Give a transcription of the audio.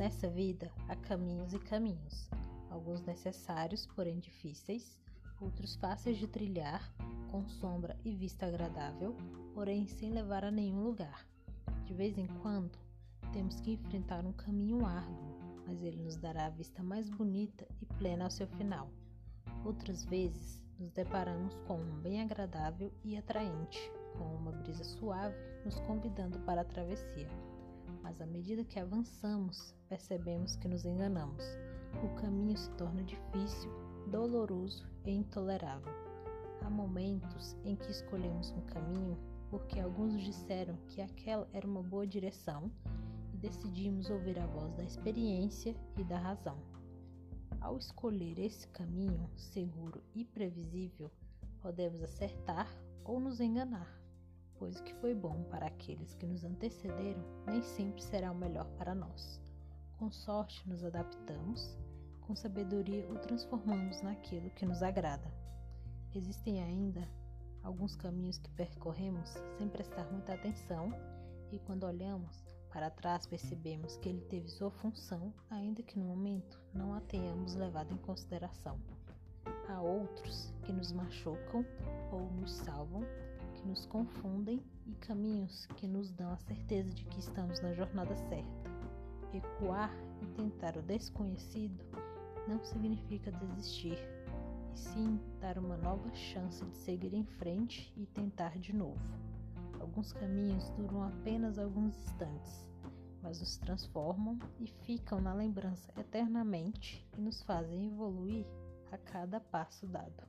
Nessa vida há caminhos e caminhos, alguns necessários, porém difíceis, outros fáceis de trilhar, com sombra e vista agradável, porém sem levar a nenhum lugar. De vez em quando, temos que enfrentar um caminho árduo, mas ele nos dará a vista mais bonita e plena ao seu final. Outras vezes, nos deparamos com um bem agradável e atraente, com uma brisa suave nos convidando para a travessia. Mas à medida que avançamos, percebemos que nos enganamos. O caminho se torna difícil, doloroso e intolerável. Há momentos em que escolhemos um caminho porque alguns disseram que aquela era uma boa direção e decidimos ouvir a voz da experiência e da razão. Ao escolher esse caminho seguro e previsível, podemos acertar ou nos enganar, pois o que foi bom para aqueles que nos antecederam nem sempre será o melhor para nós. Com sorte, nos adaptamos, com sabedoria o transformamos naquilo que nos agrada. Existem ainda alguns caminhos que percorremos sem prestar muita atenção e quando olhamos para trás percebemos que ele teve sua função, ainda que no momento não a tenhamos levado em consideração. Há outros que nos machucam ou nos salvam, que nos confundem e caminhos que nos dão a certeza de que estamos na jornada certa. Recuar e tentar o desconhecido não significa desistir, e sim dar uma nova chance de seguir em frente e tentar de novo. Alguns caminhos duram apenas alguns instantes, mas nos transformam e ficam na lembrança eternamente e nos fazem evoluir a cada passo dado.